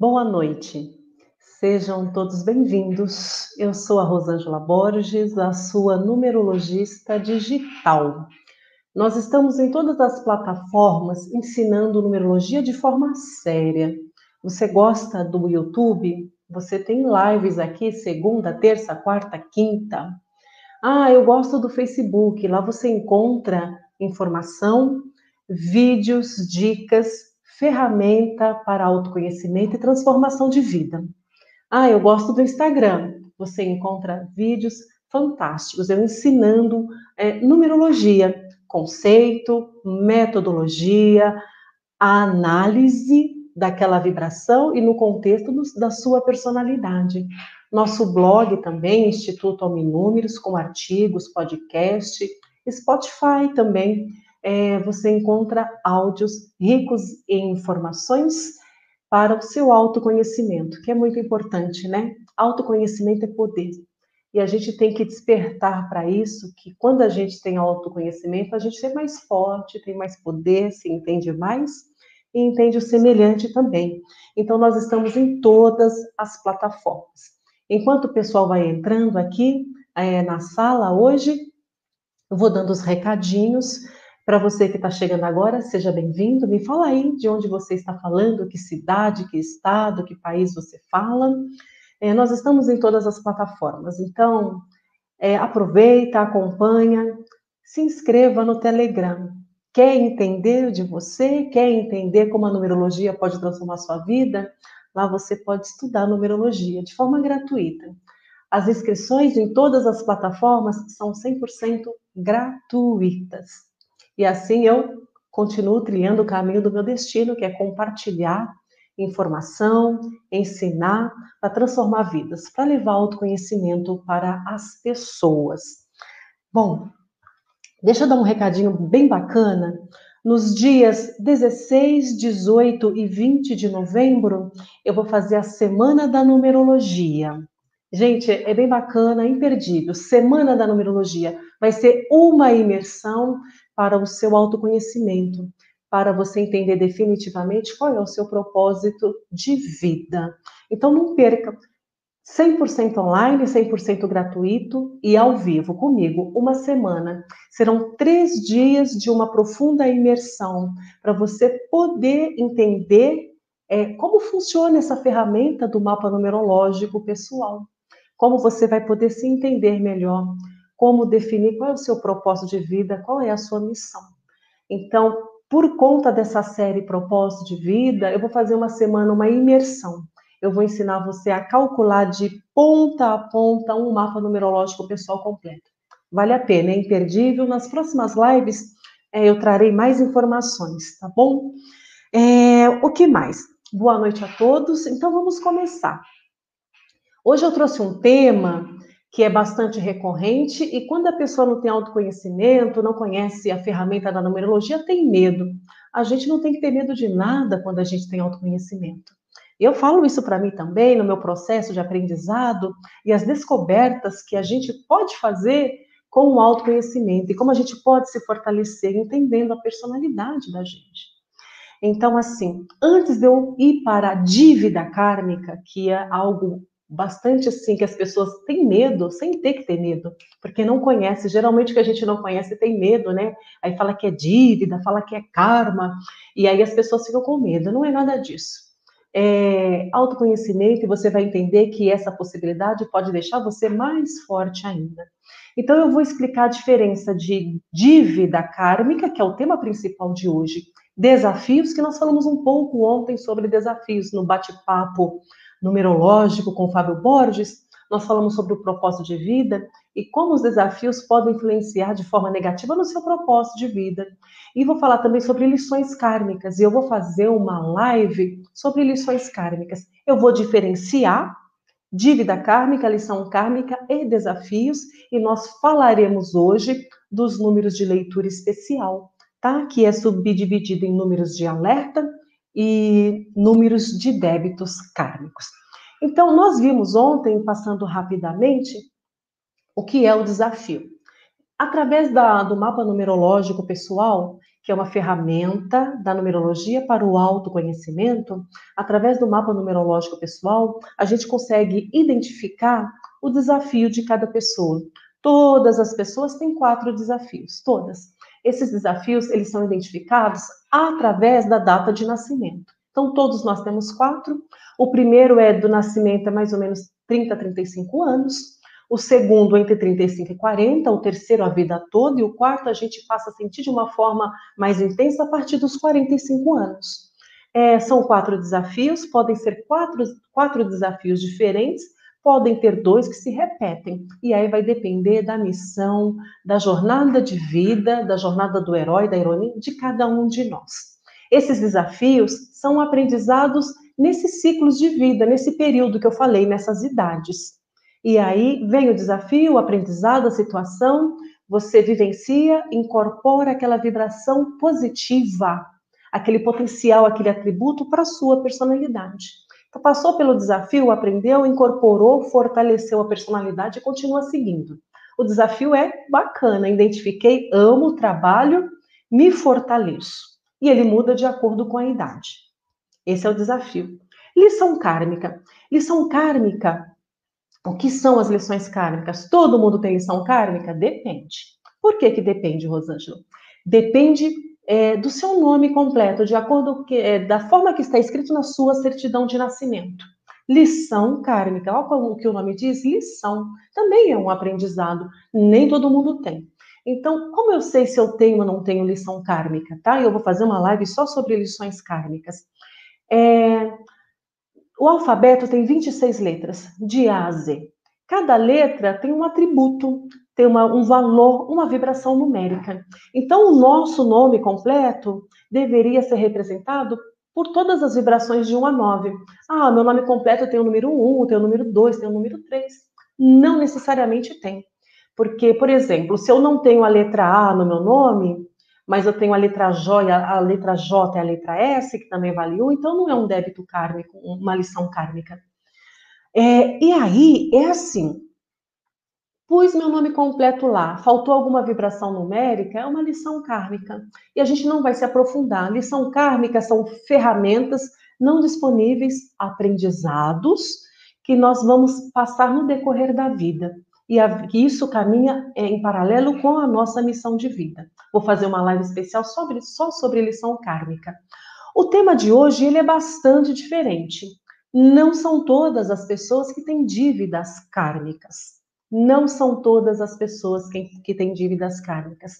Boa noite. Sejam todos bem-vindos. Eu sou a Rosângela Borges, a sua numerologista digital. Nós estamos em todas as plataformas ensinando numerologia de forma séria. Você gosta do YouTube? Você tem lives aqui segunda, terça, quarta, quinta. Ah, eu gosto do Facebook. Lá você encontra informação, vídeos, dicas ferramenta para autoconhecimento e transformação de vida. Ah, eu gosto do Instagram. Você encontra vídeos fantásticos, eu ensinando é, numerologia, conceito, metodologia, a análise daquela vibração e no contexto do, da sua personalidade. Nosso blog também, Instituto Alminúmeros, com artigos, podcast, Spotify também, é, você encontra áudios ricos em informações para o seu autoconhecimento, que é muito importante, né? Autoconhecimento é poder. E a gente tem que despertar para isso, que quando a gente tem autoconhecimento, a gente é mais forte, tem mais poder, se entende mais e entende o semelhante também. Então, nós estamos em todas as plataformas. Enquanto o pessoal vai entrando aqui é, na sala hoje, eu vou dando os recadinhos. Para você que está chegando agora, seja bem-vindo. Me fala aí de onde você está falando, que cidade, que estado, que país você fala. É, nós estamos em todas as plataformas, então é, aproveita, acompanha, se inscreva no Telegram. Quer entender de você? Quer entender como a numerologia pode transformar sua vida? Lá você pode estudar numerologia de forma gratuita. As inscrições em todas as plataformas são 100% gratuitas. E assim eu continuo trilhando o caminho do meu destino, que é compartilhar informação, ensinar, para transformar vidas, para levar autoconhecimento para as pessoas. Bom, deixa eu dar um recadinho bem bacana. Nos dias 16, 18 e 20 de novembro, eu vou fazer a Semana da Numerologia. Gente, é bem bacana, imperdível. Semana da Numerologia. Vai ser uma imersão para o seu autoconhecimento, para você entender definitivamente qual é o seu propósito de vida. Então não perca 100% online, 100% gratuito e ao vivo comigo, uma semana. Serão três dias de uma profunda imersão para você poder entender é, como funciona essa ferramenta do mapa numerológico pessoal. Como você vai poder se entender melhor, como definir qual é o seu propósito de vida, qual é a sua missão. Então, por conta dessa série Propósito de Vida, eu vou fazer uma semana uma imersão. Eu vou ensinar você a calcular de ponta a ponta um mapa numerológico pessoal completo. Vale a pena, é imperdível. Nas próximas lives é, eu trarei mais informações, tá bom? É, o que mais? Boa noite a todos. Então vamos começar. Hoje eu trouxe um tema que é bastante recorrente, e quando a pessoa não tem autoconhecimento, não conhece a ferramenta da numerologia, tem medo. A gente não tem que ter medo de nada quando a gente tem autoconhecimento. Eu falo isso para mim também no meu processo de aprendizado e as descobertas que a gente pode fazer com o autoconhecimento e como a gente pode se fortalecer entendendo a personalidade da gente. Então, assim, antes de eu ir para a dívida kármica, que é algo bastante assim que as pessoas têm medo, sem ter que ter medo, porque não conhece. Geralmente o que a gente não conhece tem medo, né? Aí fala que é dívida, fala que é karma, e aí as pessoas ficam com medo. Não é nada disso. É autoconhecimento e você vai entender que essa possibilidade pode deixar você mais forte ainda. Então eu vou explicar a diferença de dívida kármica, que é o tema principal de hoje, desafios que nós falamos um pouco ontem sobre desafios no bate-papo numerológico com Fábio Borges, nós falamos sobre o propósito de vida e como os desafios podem influenciar de forma negativa no seu propósito de vida. E vou falar também sobre lições kármicas, e eu vou fazer uma live sobre lições kármicas. Eu vou diferenciar dívida kármica, lição kármica e desafios, e nós falaremos hoje dos números de leitura especial, tá? Que é subdividido em números de alerta, e números de débitos kármicos. Então, nós vimos ontem, passando rapidamente, o que é o desafio. Através da, do mapa numerológico pessoal, que é uma ferramenta da numerologia para o autoconhecimento, através do mapa numerológico pessoal, a gente consegue identificar o desafio de cada pessoa. Todas as pessoas têm quatro desafios, todas. Esses desafios, eles são identificados através da data de nascimento. Então, todos nós temos quatro. O primeiro é do nascimento, é mais ou menos 30 a 35 anos o segundo entre 35 e 40, o terceiro a vida toda, e o quarto a gente passa a sentir de uma forma mais intensa a partir dos 45 anos. É, são quatro desafios, podem ser quatro, quatro desafios diferentes, podem ter dois que se repetem, e aí vai depender da missão, da jornada de vida, da jornada do herói, da heroína, de cada um de nós. Esses desafios são aprendizados nesses ciclos de vida, nesse período que eu falei, nessas idades. E aí vem o desafio, o aprendizado, a situação, você vivencia, incorpora aquela vibração positiva, aquele potencial, aquele atributo para a sua personalidade. Então, passou pelo desafio, aprendeu, incorporou, fortaleceu a personalidade e continua seguindo. O desafio é bacana, identifiquei, amo o trabalho, me fortaleço. E ele muda de acordo com a idade. Esse é o desafio. Lição kármica. Lição kármica o que são as lições kármicas? Todo mundo tem lição kármica? Depende. Por que, que depende, Rosângela? Depende é, do seu nome completo, de acordo com é, da forma que está escrito na sua certidão de nascimento. Lição kármica, olha o que o nome diz, lição. Também é um aprendizado, nem todo mundo tem. Então, como eu sei se eu tenho ou não tenho lição kármica, tá? Eu vou fazer uma live só sobre lições kármicas. É, o alfabeto tem 26 letras, de A a Z. Cada letra tem um atributo, tem uma, um valor, uma vibração numérica. Então, o nosso nome completo deveria ser representado por todas as vibrações de 1 a 9. Ah, meu nome completo tem o número 1, tem o número 2, tem o número 3. Não necessariamente tem. Porque, por exemplo, se eu não tenho a letra A no meu nome, mas eu tenho a letra J, a letra J é a letra S, que também vale 1, então não é um débito kármico, uma lição kármica. É, e aí, é assim, pus meu nome completo lá, faltou alguma vibração numérica, é uma lição kármica. E a gente não vai se aprofundar. Lição kármica são ferramentas não disponíveis, aprendizados, que nós vamos passar no decorrer da vida e a, isso caminha em paralelo com a nossa missão de vida. Vou fazer uma live especial sobre, só sobre lição kármica. O tema de hoje ele é bastante diferente. Não são todas as pessoas que têm dívidas kármicas. Não são todas as pessoas que, que têm dívidas kármicas.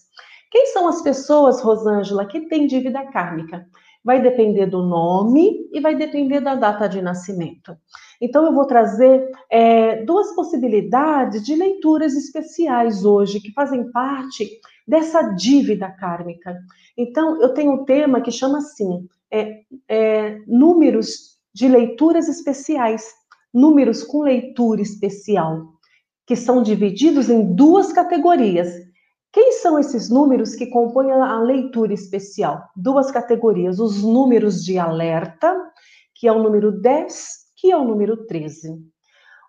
Quem são as pessoas, Rosângela, que têm dívida kármica? Vai depender do nome e vai depender da data de nascimento. Então, eu vou trazer é, duas possibilidades de leituras especiais hoje, que fazem parte dessa dívida kármica. Então, eu tenho um tema que chama assim: é, é, números de leituras especiais, números com leitura especial, que são divididos em duas categorias. Quem são esses números que compõem a leitura especial? Duas categorias: os números de alerta, que é o número 10 que é o número 13.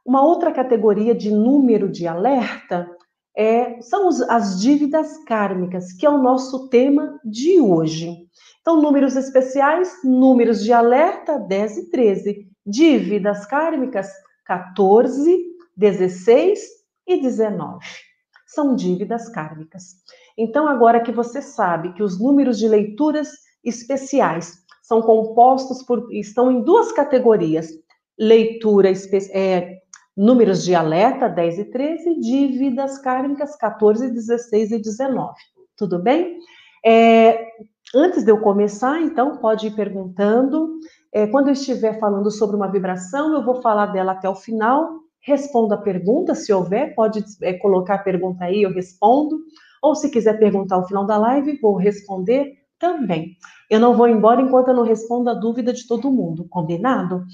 Uma outra categoria de número de alerta é, são os, as dívidas kármicas, que é o nosso tema de hoje. Então, números especiais, números de alerta, 10 e 13. Dívidas kármicas, 14, 16 e 19. São dívidas kármicas. Então, agora que você sabe que os números de leituras especiais são compostos por. estão em duas categorias: leitura, é, números de alerta 10 e 13, dívidas kármicas 14, 16 e 19. Tudo bem? É, antes de eu começar, então, pode ir perguntando. É, quando eu estiver falando sobre uma vibração, eu vou falar dela até o final. Responda a pergunta, se houver, pode é, colocar a pergunta aí, eu respondo. Ou se quiser perguntar ao final da live, vou responder também. Eu não vou embora enquanto eu não respondo a dúvida de todo mundo, combinado?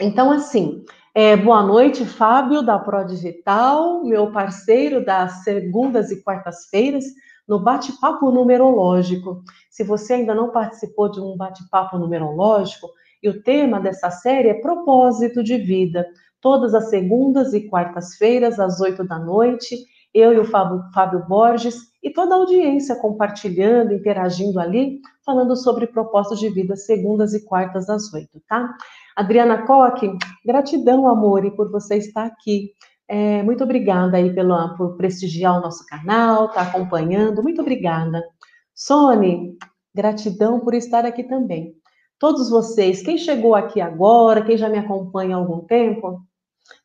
Então, assim, é, boa noite, Fábio, da Pro Digital, meu parceiro das segundas e quartas-feiras, no bate-papo numerológico. Se você ainda não participou de um bate-papo numerológico, e o tema dessa série é propósito de vida, todas as segundas e quartas-feiras, às oito da noite. eu e o Fábio, Fábio Borges e toda a audiência compartilhando, interagindo ali, falando sobre propósitos de vida segundas e quartas às oito, tá? Adriana Coque, gratidão, amor, e por você estar aqui. É, muito obrigada aí pela, por prestigiar o nosso canal, tá acompanhando, muito obrigada. Sone, gratidão por estar aqui também. Todos vocês, quem chegou aqui agora, quem já me acompanha há algum tempo,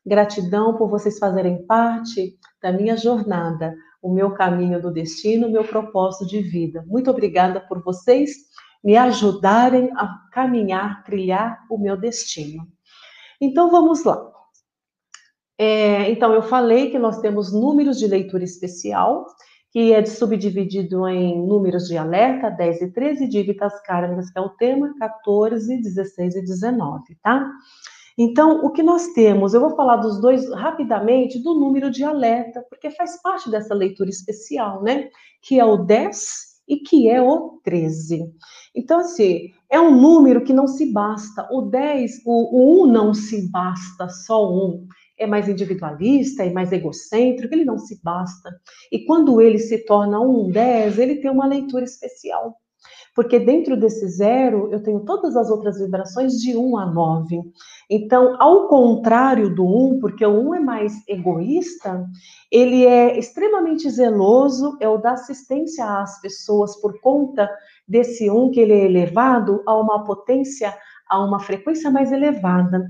gratidão por vocês fazerem parte da minha jornada, o meu caminho do destino, o meu propósito de vida. Muito obrigada por vocês me ajudarem a caminhar, trilhar o meu destino. Então vamos lá. É, então eu falei que nós temos números de leitura especial, que é subdividido em números de alerta, 10 e 13, dívidas kármicas, que é o tema, 14, 16 e 19, tá? Então, o que nós temos, eu vou falar dos dois rapidamente, do número de alerta, porque faz parte dessa leitura especial, né? Que é o 10 e que é o 13. Então, assim, é um número que não se basta. O 10, o, o 1 não se basta, só um. É mais individualista, é mais egocêntrico, ele não se basta. E quando ele se torna um 10, ele tem uma leitura especial. Porque dentro desse zero, eu tenho todas as outras vibrações de 1 a 9. Então, ao contrário do 1, porque o 1 é mais egoísta, ele é extremamente zeloso, é o da assistência às pessoas por conta desse 1 que ele é elevado a uma potência, a uma frequência mais elevada.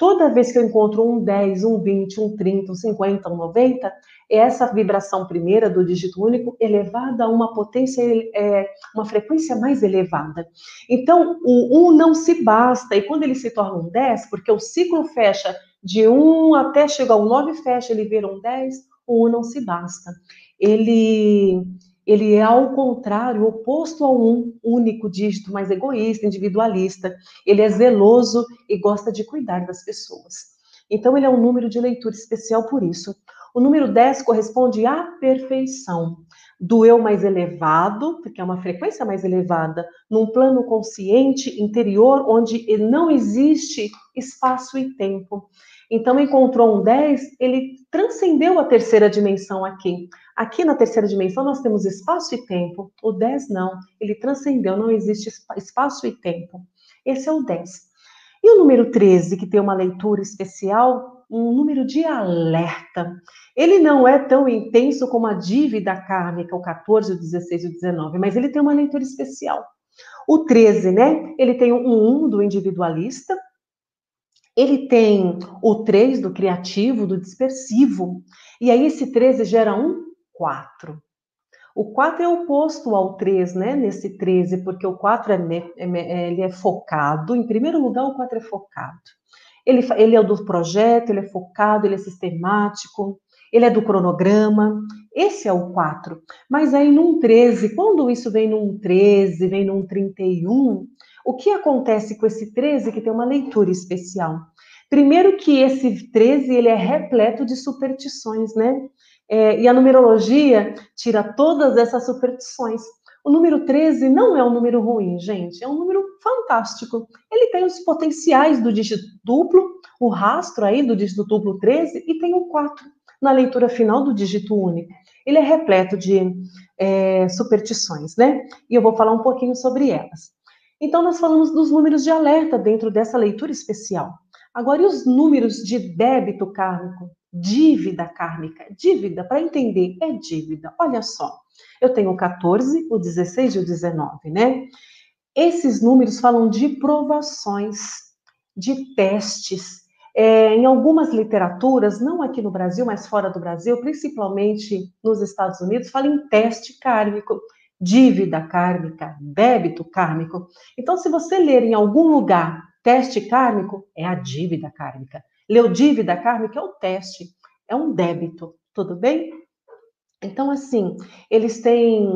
Toda vez que eu encontro um 10, um 20, um 30, um 50, um 90, é essa vibração primeira do dígito único elevada a uma potência, é, uma frequência mais elevada. Então, o 1 não se basta, e quando ele se torna um 10, porque o ciclo fecha de 1 até chegar ao 9, fecha, ele vira um 10, o 1 não se basta. Ele ele é ao contrário, oposto ao um único dígito, mais egoísta, individualista. Ele é zeloso e gosta de cuidar das pessoas. Então, ele é um número de leitura especial por isso. O número 10 corresponde à perfeição do eu mais elevado, porque é uma frequência mais elevada, num plano consciente interior onde não existe espaço e tempo. Então, encontrou um 10, ele transcendeu a terceira dimensão aqui. Aqui na terceira dimensão nós temos espaço e tempo. O 10 não, ele transcendeu, não existe espaço e tempo. Esse é o 10. E o número 13, que tem uma leitura especial, um número de alerta. Ele não é tão intenso como a dívida kármica, o 14, o 16 e o 19, mas ele tem uma leitura especial. O 13, né? Ele tem um 1 do individualista, ele tem o 3 do criativo, do dispersivo, e aí esse 13 gera um 4. O 4 é oposto ao 3, né? Nesse 13, porque o 4 é, é, ele é focado. Em primeiro lugar, o 4 é focado. Ele, ele é do projeto, ele é focado, ele é sistemático, ele é do cronograma. Esse é o 4. Mas aí num 13, quando isso vem num 13, vem num 31, o que acontece com esse 13 que tem uma leitura especial? Primeiro que esse 13 ele é repleto de superstições, né? É, e a numerologia tira todas essas superstições. O número 13 não é um número ruim, gente, é um número fantástico. Ele tem os potenciais do dígito duplo, o rastro aí do dígito duplo 13 e tem o 4 na leitura final do dígito único. Ele é repleto de é, superstições, né? E eu vou falar um pouquinho sobre elas. Então, nós falamos dos números de alerta dentro dessa leitura especial. Agora, e os números de débito kármico? Dívida kármica. Dívida, para entender, é dívida. Olha só, eu tenho o 14, o 16 e o 19, né? Esses números falam de provações, de testes. É, em algumas literaturas, não aqui no Brasil, mas fora do Brasil, principalmente nos Estados Unidos, fala em teste kármico dívida kármica, débito kármico. Então, se você ler em algum lugar teste kármico, é a dívida kármica. Leu dívida kármica é o teste, é um débito, tudo bem? Então, assim, eles têm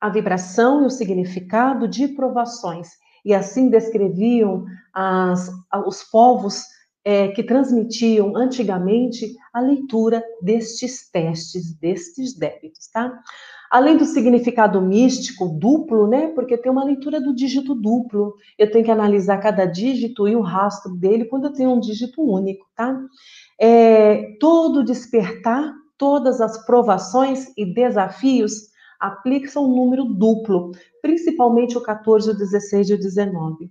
a vibração e o significado de provações, e assim descreviam as, os povos é, que transmitiam antigamente a leitura destes testes, destes débitos, tá? Além do significado místico duplo, né? Porque tem uma leitura do dígito duplo. Eu tenho que analisar cada dígito e o rastro dele quando eu tenho um dígito único, tá? É, todo despertar todas as provações e desafios aplicam um número duplo, principalmente o 14, o 16 e o 19.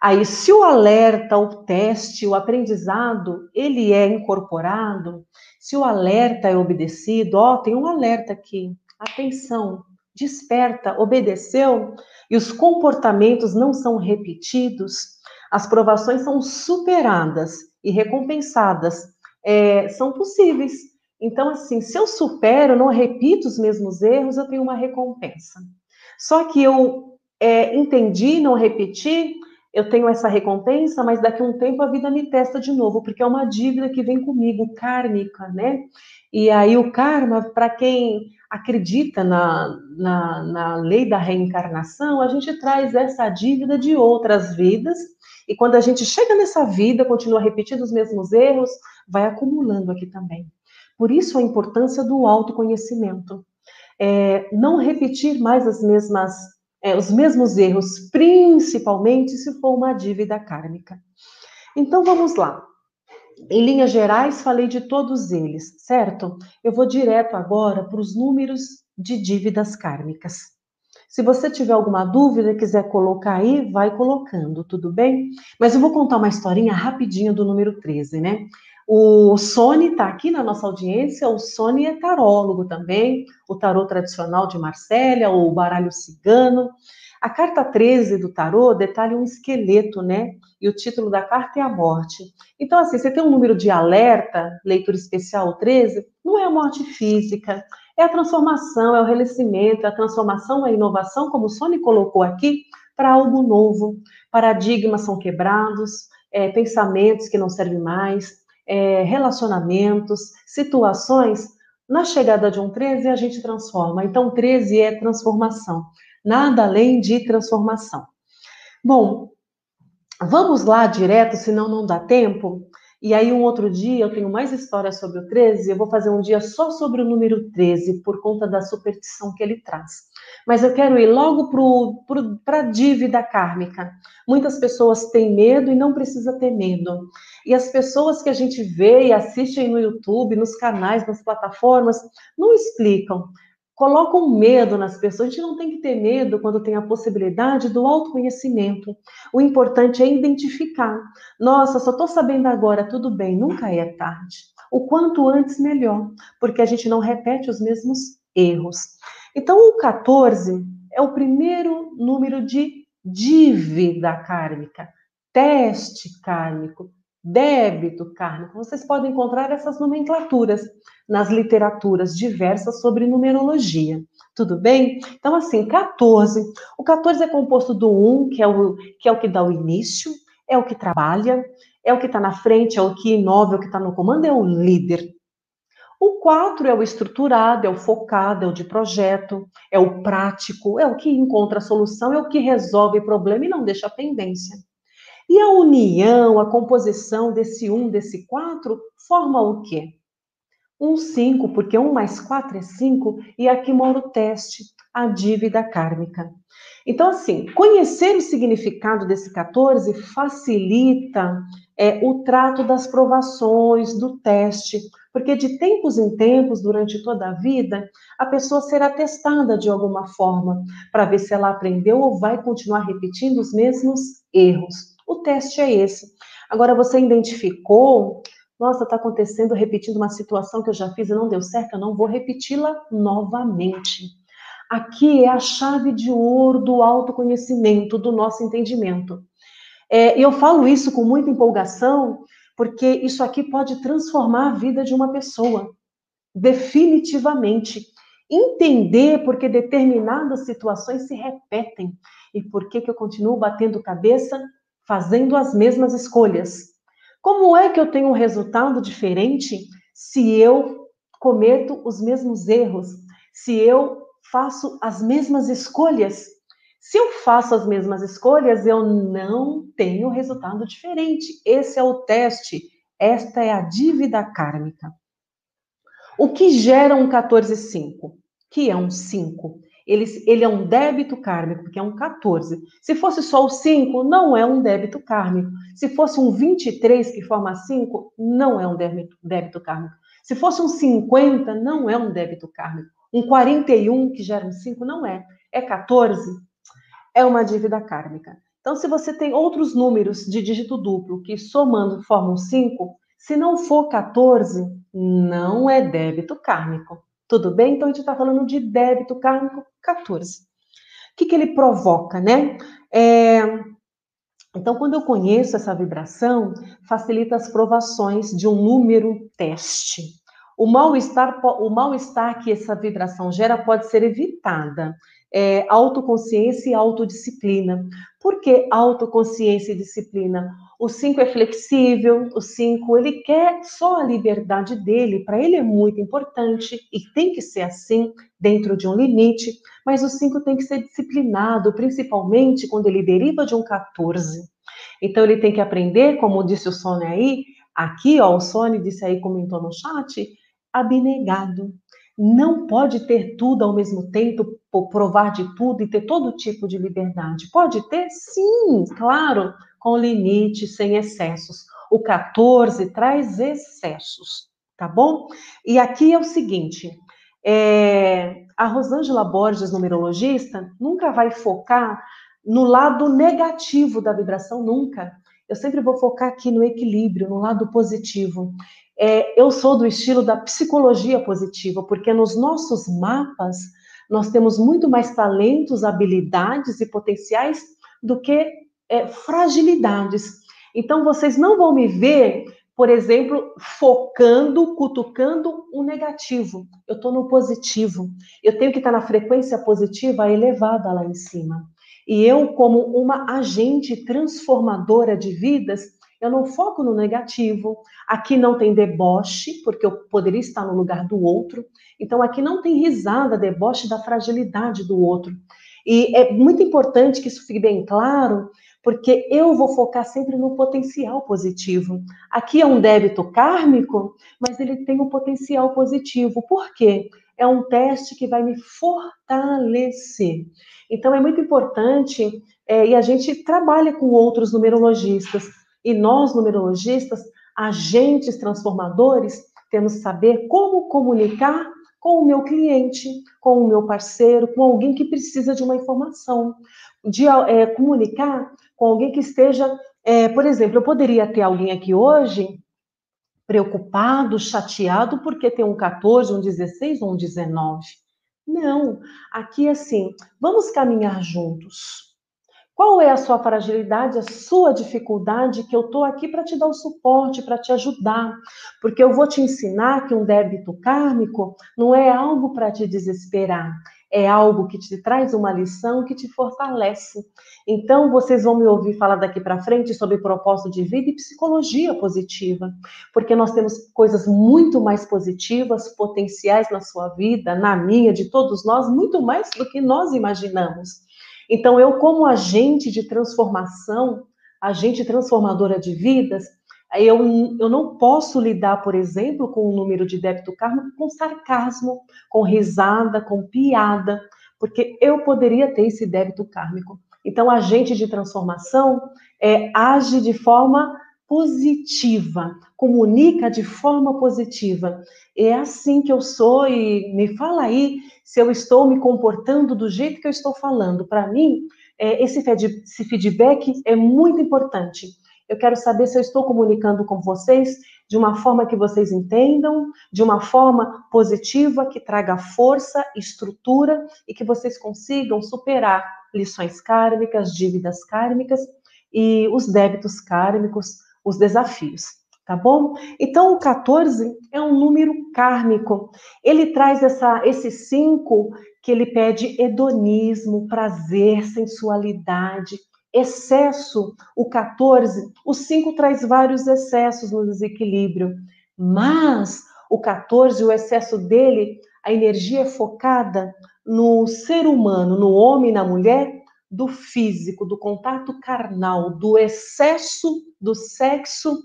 Aí, se o alerta, o teste, o aprendizado, ele é incorporado, se o alerta é obedecido, ó, tem um alerta aqui, atenção, desperta, obedeceu, e os comportamentos não são repetidos, as provações são superadas e recompensadas, é, são possíveis. Então, assim, se eu supero, não repito os mesmos erros, eu tenho uma recompensa. Só que eu é, entendi, não repeti, eu tenho essa recompensa, mas daqui a um tempo a vida me testa de novo, porque é uma dívida que vem comigo, kármica, né? E aí o karma, para quem acredita na, na, na lei da reencarnação, a gente traz essa dívida de outras vidas, e quando a gente chega nessa vida, continua repetindo os mesmos erros, vai acumulando aqui também. Por isso a importância do autoconhecimento. É, não repetir mais as mesmas é, os mesmos erros, principalmente se for uma dívida kármica. Então vamos lá. Em linhas gerais, falei de todos eles, certo? Eu vou direto agora para os números de dívidas kármicas. Se você tiver alguma dúvida, quiser colocar aí, vai colocando, tudo bem? Mas eu vou contar uma historinha rapidinho do número 13, né? O Sony está aqui na nossa audiência, o Sony é tarólogo também, o tarô tradicional de Marsella, o baralho cigano. A carta 13 do tarô detalha um esqueleto, né? E o título da carta é a morte. Então, assim, você tem um número de alerta, leitura especial 13, não é a morte física, é a transformação, é o renascimento, é a transformação, é a inovação, como o Sony colocou aqui, para algo novo. Paradigmas são quebrados, é, pensamentos que não servem mais, é, relacionamentos, situações, na chegada de um 13 a gente transforma. Então, 13 é transformação, nada além de transformação. Bom, vamos lá direto, senão não dá tempo. E aí, um outro dia, eu tenho mais histórias sobre o 13, eu vou fazer um dia só sobre o número 13, por conta da superstição que ele traz. Mas eu quero ir logo para a dívida kármica. Muitas pessoas têm medo e não precisa ter medo. E as pessoas que a gente vê e assistem no YouTube, nos canais, nas plataformas, não explicam. Colocam medo nas pessoas. A gente não tem que ter medo quando tem a possibilidade do autoconhecimento. O importante é identificar. Nossa, só estou sabendo agora, tudo bem, nunca é tarde. O quanto antes, melhor, porque a gente não repete os mesmos erros. Então, o 14 é o primeiro número de dívida kármica, teste kármico, débito kármico. Vocês podem encontrar essas nomenclaturas nas literaturas diversas sobre numerologia. Tudo bem? Então, assim, 14. O 14 é composto do 1, que é o que, é o que dá o início, é o que trabalha, é o que está na frente, é o que inova, é o que está no comando, é o líder. O 4 é o estruturado, é o focado, é o de projeto, é o prático, é o que encontra a solução, é o que resolve o problema e não deixa pendência. E a união, a composição desse 1, desse 4, forma o quê? Um 5, porque 1 mais 4 é 5, e aqui mora o teste, a dívida kármica. Então, assim, conhecer o significado desse 14 facilita é, o trato das provações, do teste, porque de tempos em tempos, durante toda a vida, a pessoa será testada de alguma forma, para ver se ela aprendeu ou vai continuar repetindo os mesmos erros. O teste é esse. Agora, você identificou nossa, está acontecendo, repetindo uma situação que eu já fiz e não deu certo, eu não vou repeti-la novamente. Aqui é a chave de ouro do autoconhecimento, do nosso entendimento. É, eu falo isso com muita empolgação, porque isso aqui pode transformar a vida de uma pessoa, definitivamente. Entender porque determinadas situações se repetem e por que, que eu continuo batendo cabeça fazendo as mesmas escolhas. Como é que eu tenho um resultado diferente se eu cometo os mesmos erros, se eu faço as mesmas escolhas? Se eu faço as mesmas escolhas, eu não tenho resultado diferente. Esse é o teste, esta é a dívida kármica. O que gera um 14,5? Que é um 5. Ele, ele é um débito kármico, que é um 14. Se fosse só o 5, não é um débito kármico. Se fosse um 23 que forma 5, não é um débito, débito kármico. Se fosse um 50, não é um débito kármico. Um 41, que gera um 5, não é. É 14, é uma dívida kármica. Então, se você tem outros números de dígito duplo que somando formam 5, se não for 14, não é débito kármico. Tudo bem? Então, a gente está falando de débito kármico 14. O que, que ele provoca, né? É... Então, quando eu conheço essa vibração, facilita as provações de um número teste. O mal-estar o mal -estar que essa vibração gera pode ser evitada é, autoconsciência e autodisciplina. Por que autoconsciência e disciplina? O 5 é flexível, o 5 ele quer só a liberdade dele, para ele é muito importante e tem que ser assim, dentro de um limite, mas o 5 tem que ser disciplinado, principalmente quando ele deriva de um 14. Então ele tem que aprender, como disse o Sônia aí, aqui, ó, o Sônia disse aí, comentou no chat, abnegado não pode ter tudo ao mesmo tempo, provar de tudo e ter todo tipo de liberdade. Pode ter? Sim, claro, com limite, sem excessos. O 14 traz excessos, tá bom? E aqui é o seguinte: é, a Rosângela Borges, numerologista, nunca vai focar no lado negativo da vibração, nunca. Eu sempre vou focar aqui no equilíbrio, no lado positivo. É, eu sou do estilo da psicologia positiva, porque nos nossos mapas nós temos muito mais talentos, habilidades e potenciais do que é, fragilidades. Então vocês não vão me ver, por exemplo, focando, cutucando o negativo. Eu estou no positivo. Eu tenho que estar na frequência positiva elevada lá em cima. E eu, como uma agente transformadora de vidas, eu não foco no negativo. Aqui não tem deboche, porque eu poderia estar no lugar do outro. Então aqui não tem risada, deboche da fragilidade do outro. E é muito importante que isso fique bem claro, porque eu vou focar sempre no potencial positivo. Aqui é um débito kármico, mas ele tem um potencial positivo. Por quê? É um teste que vai me fortalecer. Então é muito importante, é, e a gente trabalha com outros numerologistas, e nós, numerologistas, agentes transformadores, temos que saber como comunicar com o meu cliente, com o meu parceiro, com alguém que precisa de uma informação, de é, comunicar com alguém que esteja, é, por exemplo, eu poderia ter alguém aqui hoje preocupado, chateado porque tem um 14, um 16 ou um 19. Não, aqui assim, vamos caminhar juntos. Qual é a sua fragilidade, a sua dificuldade, que eu estou aqui para te dar o suporte, para te ajudar. Porque eu vou te ensinar que um débito kármico não é algo para te desesperar, é algo que te traz uma lição que te fortalece. Então, vocês vão me ouvir falar daqui para frente sobre propósito de vida e psicologia positiva, porque nós temos coisas muito mais positivas, potenciais na sua vida, na minha, de todos nós, muito mais do que nós imaginamos. Então, eu, como agente de transformação, agente transformadora de vidas, eu, eu não posso lidar, por exemplo, com o número de débito karma com sarcasmo, com risada, com piada, porque eu poderia ter esse débito kármico. Então, agente de transformação é, age de forma positiva, comunica de forma positiva. É assim que eu sou e me fala aí se eu estou me comportando do jeito que eu estou falando. Para mim, é, esse feedback é muito importante. Eu quero saber se eu estou comunicando com vocês de uma forma que vocês entendam, de uma forma positiva, que traga força, estrutura e que vocês consigam superar lições kármicas, dívidas kármicas e os débitos kármicos os desafios, tá bom? Então, o 14 é um número kármico. Ele traz essa, esse 5 que ele pede hedonismo, prazer, sensualidade, excesso. O 14, o 5 traz vários excessos no desequilíbrio, mas o 14, o excesso dele, a energia é focada no ser humano, no homem e na mulher, do físico, do contato carnal, do excesso do sexo,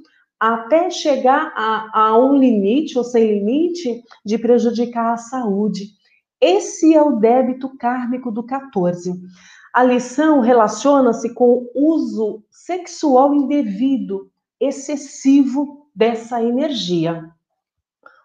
até chegar a, a um limite ou sem limite de prejudicar a saúde. Esse é o débito kármico do 14. A lição relaciona-se com o uso sexual indevido, excessivo dessa energia.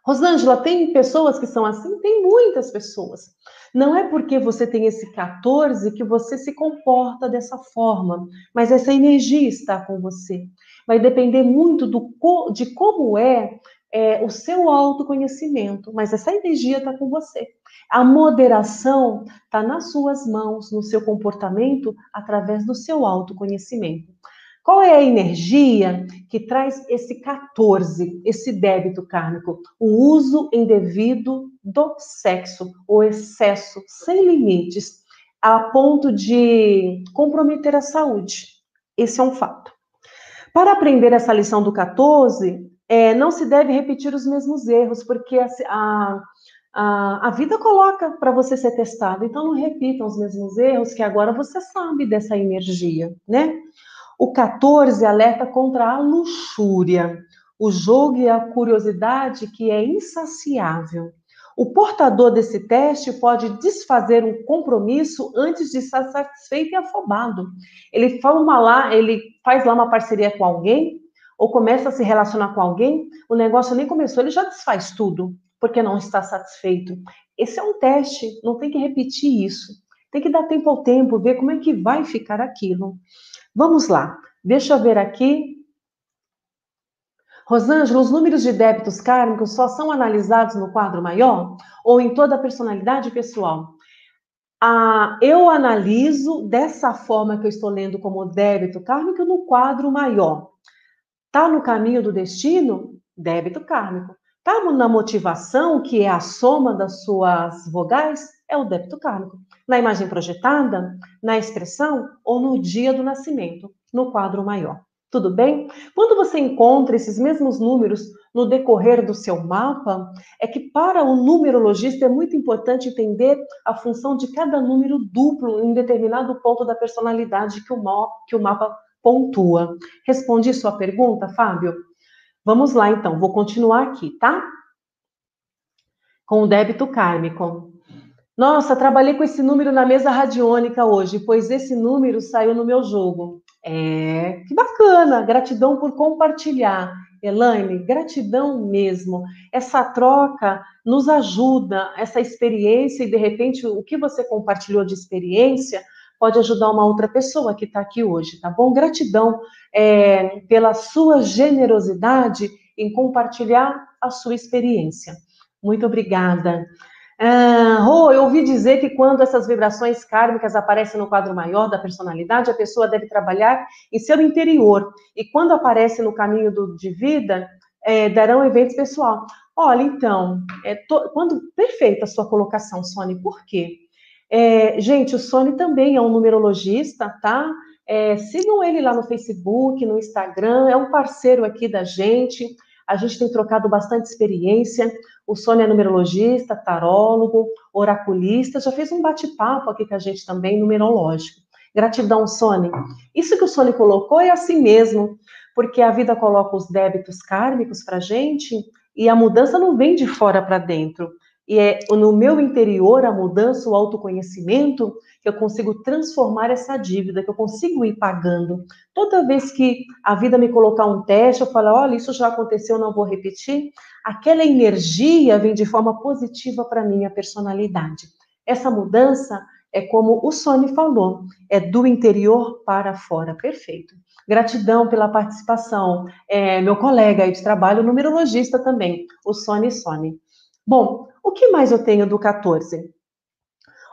Rosângela, tem pessoas que são assim? Tem muitas pessoas. Não é porque você tem esse 14 que você se comporta dessa forma, mas essa energia está com você. Vai depender muito do, de como é, é o seu autoconhecimento, mas essa energia está com você. A moderação está nas suas mãos, no seu comportamento, através do seu autoconhecimento. Qual é a energia que traz esse 14, esse débito kármico? O uso indevido do sexo, o excesso sem limites, a ponto de comprometer a saúde. Esse é um fato. Para aprender essa lição do 14, é, não se deve repetir os mesmos erros, porque a, a, a vida coloca para você ser testado. Então, não repitam os mesmos erros, que agora você sabe dessa energia, né? O 14 alerta contra a luxúria, o jogo e a curiosidade que é insaciável. O portador desse teste pode desfazer um compromisso antes de estar satisfeito e afobado. Ele forma lá, ele faz lá uma parceria com alguém, ou começa a se relacionar com alguém, o negócio nem começou, ele já desfaz tudo, porque não está satisfeito. Esse é um teste, não tem que repetir isso. Tem que dar tempo ao tempo, ver como é que vai ficar aquilo. Vamos lá, deixa eu ver aqui. Rosângela, os números de débitos kármicos só são analisados no quadro maior ou em toda a personalidade pessoal? Ah, eu analiso dessa forma que eu estou lendo como débito kármico no quadro maior. Tá no caminho do destino? Débito kármico. Tá na motivação, que é a soma das suas vogais? É o débito kármico na imagem projetada, na expressão ou no dia do nascimento, no quadro maior. Tudo bem? Quando você encontra esses mesmos números no decorrer do seu mapa, é que para o numerologista é muito importante entender a função de cada número duplo em determinado ponto da personalidade que o, mapa, que o mapa pontua. Respondi sua pergunta, Fábio? Vamos lá então, vou continuar aqui, tá? Com o débito kármico. Nossa, trabalhei com esse número na mesa radiônica hoje, pois esse número saiu no meu jogo. É, que bacana! Gratidão por compartilhar. Elaine, gratidão mesmo. Essa troca nos ajuda, essa experiência, e de repente o que você compartilhou de experiência pode ajudar uma outra pessoa que está aqui hoje, tá bom? Gratidão é, pela sua generosidade em compartilhar a sua experiência. Muito obrigada. Ah, oh, eu ouvi dizer que quando essas vibrações kármicas aparecem no quadro maior da personalidade, a pessoa deve trabalhar em seu interior. E quando aparece no caminho do, de vida, é, darão eventos pessoal. Olha, então, é to, quando perfeita a sua colocação, Sônia, por quê? É, gente, o Sônia também é um numerologista, tá? É, sigam ele lá no Facebook, no Instagram, é um parceiro aqui da gente. A gente tem trocado bastante experiência. O Sônia é numerologista, tarólogo, oraculista, já fez um bate-papo aqui com a gente também, numerológico. Gratidão, Sônia. Isso que o Sônia colocou é assim mesmo, porque a vida coloca os débitos kármicos para gente e a mudança não vem de fora para dentro e é no meu interior a mudança, o autoconhecimento, que eu consigo transformar essa dívida, que eu consigo ir pagando. Toda vez que a vida me colocar um teste, eu falo, olha, isso já aconteceu, não vou repetir. Aquela energia vem de forma positiva para minha personalidade. Essa mudança é como o Sony falou, é do interior para fora. Perfeito. Gratidão pela participação. É, meu colega aí de trabalho, numerologista também, o Sony Sony. Bom, o que mais eu tenho do 14?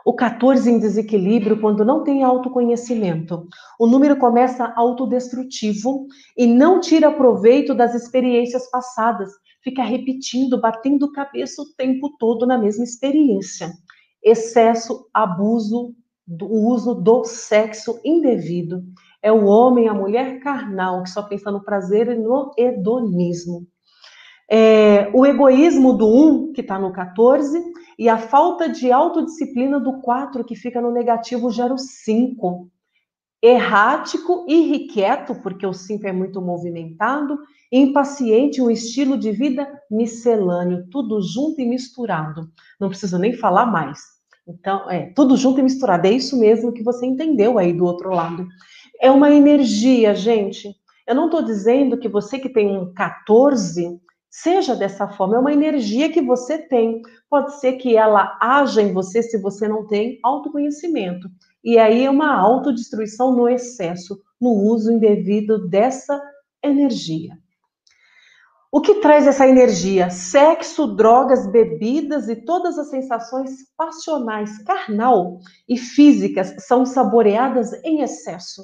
O 14 em desequilíbrio quando não tem autoconhecimento. O número começa autodestrutivo e não tira proveito das experiências passadas. Fica repetindo, batendo cabeça o tempo todo na mesma experiência. Excesso, abuso, do uso do sexo indevido. É o homem, a mulher carnal que só pensa no prazer e no hedonismo. É, o egoísmo do 1, que está no 14, e a falta de autodisciplina do 4, que fica no negativo, gera o 5. Errático, irrequieto, porque o 5 é muito movimentado, impaciente, um estilo de vida miscelâneo, tudo junto e misturado. Não preciso nem falar mais. Então, é, tudo junto e misturado. É isso mesmo que você entendeu aí do outro lado. É uma energia, gente. Eu não estou dizendo que você que tem um 14 Seja dessa forma, é uma energia que você tem. Pode ser que ela haja em você se você não tem autoconhecimento. E aí é uma autodestruição no excesso, no uso indevido dessa energia. O que traz essa energia? Sexo, drogas, bebidas e todas as sensações passionais, carnal e físicas são saboreadas em excesso.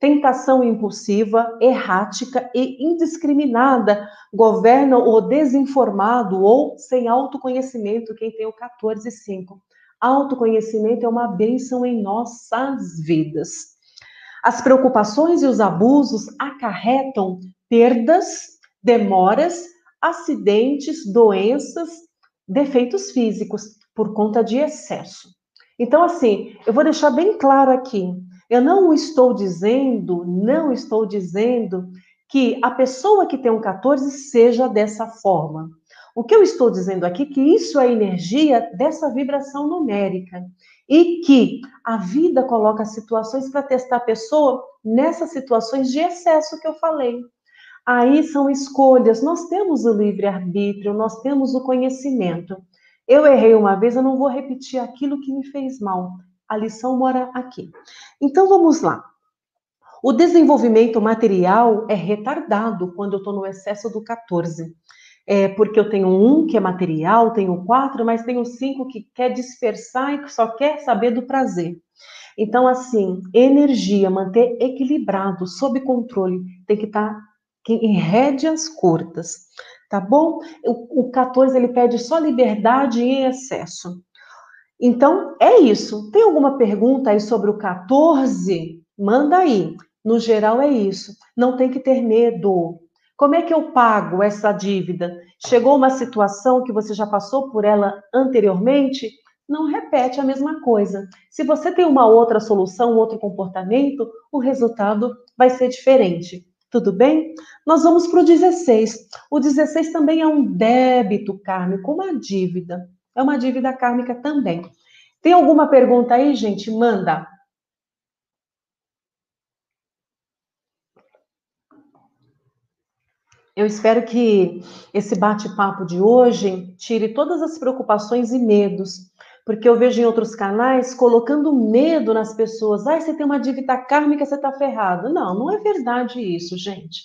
Tentação impulsiva, errática e indiscriminada governam o desinformado ou sem autoconhecimento, quem tem o 14 5. Autoconhecimento é uma bênção em nossas vidas. As preocupações e os abusos acarretam perdas, demoras, acidentes, doenças, defeitos físicos por conta de excesso. Então, assim, eu vou deixar bem claro aqui. Eu não estou dizendo, não estou dizendo que a pessoa que tem um 14 seja dessa forma. O que eu estou dizendo aqui é que isso é energia dessa vibração numérica e que a vida coloca situações para testar a pessoa nessas situações de excesso que eu falei. Aí são escolhas. Nós temos o livre-arbítrio, nós temos o conhecimento. Eu errei uma vez, eu não vou repetir aquilo que me fez mal. A lição mora aqui. Então vamos lá. O desenvolvimento material é retardado quando eu estou no excesso do 14. É porque eu tenho um que é material, tenho quatro, mas tenho cinco que quer dispersar e só quer saber do prazer. Então, assim, energia, manter equilibrado, sob controle, tem que estar tá em rédeas curtas, tá bom? O, o 14 ele pede só liberdade em excesso. Então, é isso. Tem alguma pergunta aí sobre o 14? Manda aí. No geral, é isso. Não tem que ter medo. Como é que eu pago essa dívida? Chegou uma situação que você já passou por ela anteriormente? Não repete a mesma coisa. Se você tem uma outra solução, outro comportamento, o resultado vai ser diferente. Tudo bem? Nós vamos para o 16. O 16 também é um débito kármico, uma dívida. É uma dívida kármica também. Tem alguma pergunta aí, gente? Manda. Eu espero que esse bate-papo de hoje tire todas as preocupações e medos porque eu vejo em outros canais colocando medo nas pessoas. Ah, você tem uma dívida kármica, você está ferrado. Não, não é verdade isso, gente.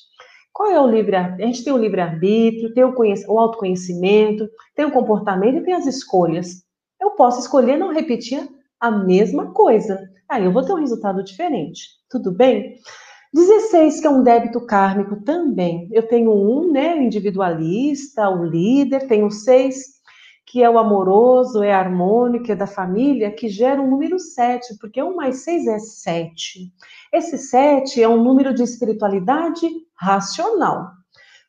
Qual é o livre A gente tem o livre-arbítrio, tem o, o autoconhecimento, tem o comportamento e tem as escolhas. Eu posso escolher não repetir a mesma coisa. Aí eu vou ter um resultado diferente. Tudo bem? 16, que é um débito kármico também. Eu tenho um, né, o individualista, o líder, tenho seis, que é o amoroso, é harmônico, é da família, que gera um número 7, porque 1 mais 6 é 7. Esse 7 é um número de espiritualidade racional.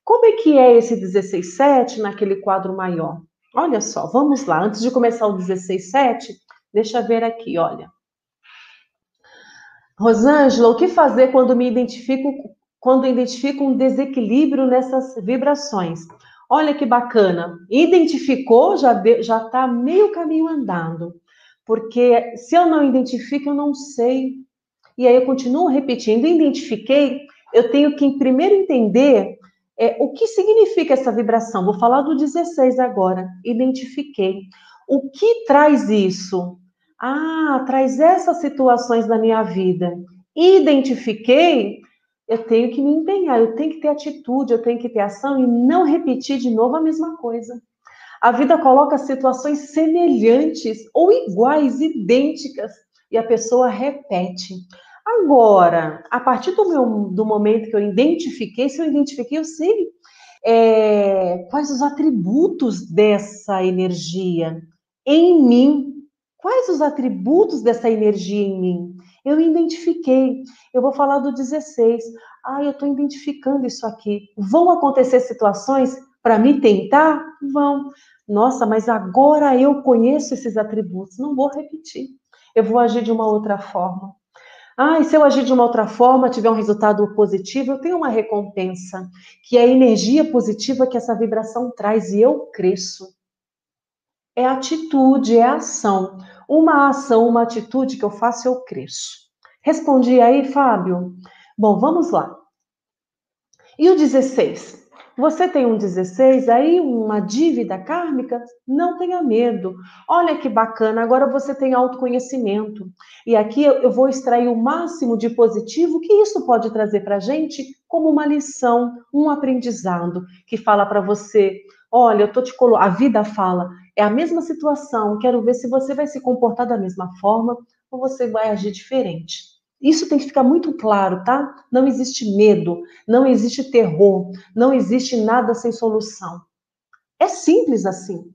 Como é que é esse 16,7 naquele quadro maior? Olha só, vamos lá. Antes de começar o 16,7, deixa eu ver aqui, olha. Rosângela, o que fazer quando me identifico, quando identifico um desequilíbrio nessas vibrações? Olha que bacana. Identificou, já já está meio caminho andando. Porque se eu não identifico, eu não sei. E aí eu continuo repetindo, identifiquei, eu tenho que primeiro entender é, o que significa essa vibração. Vou falar do 16 agora. Identifiquei. O que traz isso? Ah, traz essas situações na minha vida. Identifiquei, eu tenho que me empenhar, eu tenho que ter atitude, eu tenho que ter ação e não repetir de novo a mesma coisa. A vida coloca situações semelhantes ou iguais, idênticas, e a pessoa repete. Agora, a partir do, meu, do momento que eu identifiquei, se eu identifiquei, eu sei é, quais os atributos dessa energia em mim. Quais os atributos dessa energia em mim? Eu identifiquei. Eu vou falar do 16. Ah, eu estou identificando isso aqui. Vão acontecer situações para me tentar? Vão. Nossa, mas agora eu conheço esses atributos. Não vou repetir. Eu vou agir de uma outra forma. Ah, e se eu agir de uma outra forma, tiver um resultado positivo, eu tenho uma recompensa, que é a energia positiva que essa vibração traz e eu cresço. É atitude, é ação. Uma ação, uma atitude que eu faço, eu cresço. Respondi aí, Fábio? Bom, vamos lá. E o 16? Você tem um 16 aí, uma dívida kármica? Não tenha medo. Olha que bacana, agora você tem autoconhecimento. E aqui eu vou extrair o máximo de positivo que isso pode trazer para a gente como uma lição, um aprendizado que fala para você: olha, eu tô te colocando. A vida fala, é a mesma situação, quero ver se você vai se comportar da mesma forma ou você vai agir diferente. Isso tem que ficar muito claro, tá? Não existe medo, não existe terror, não existe nada sem solução. É simples assim.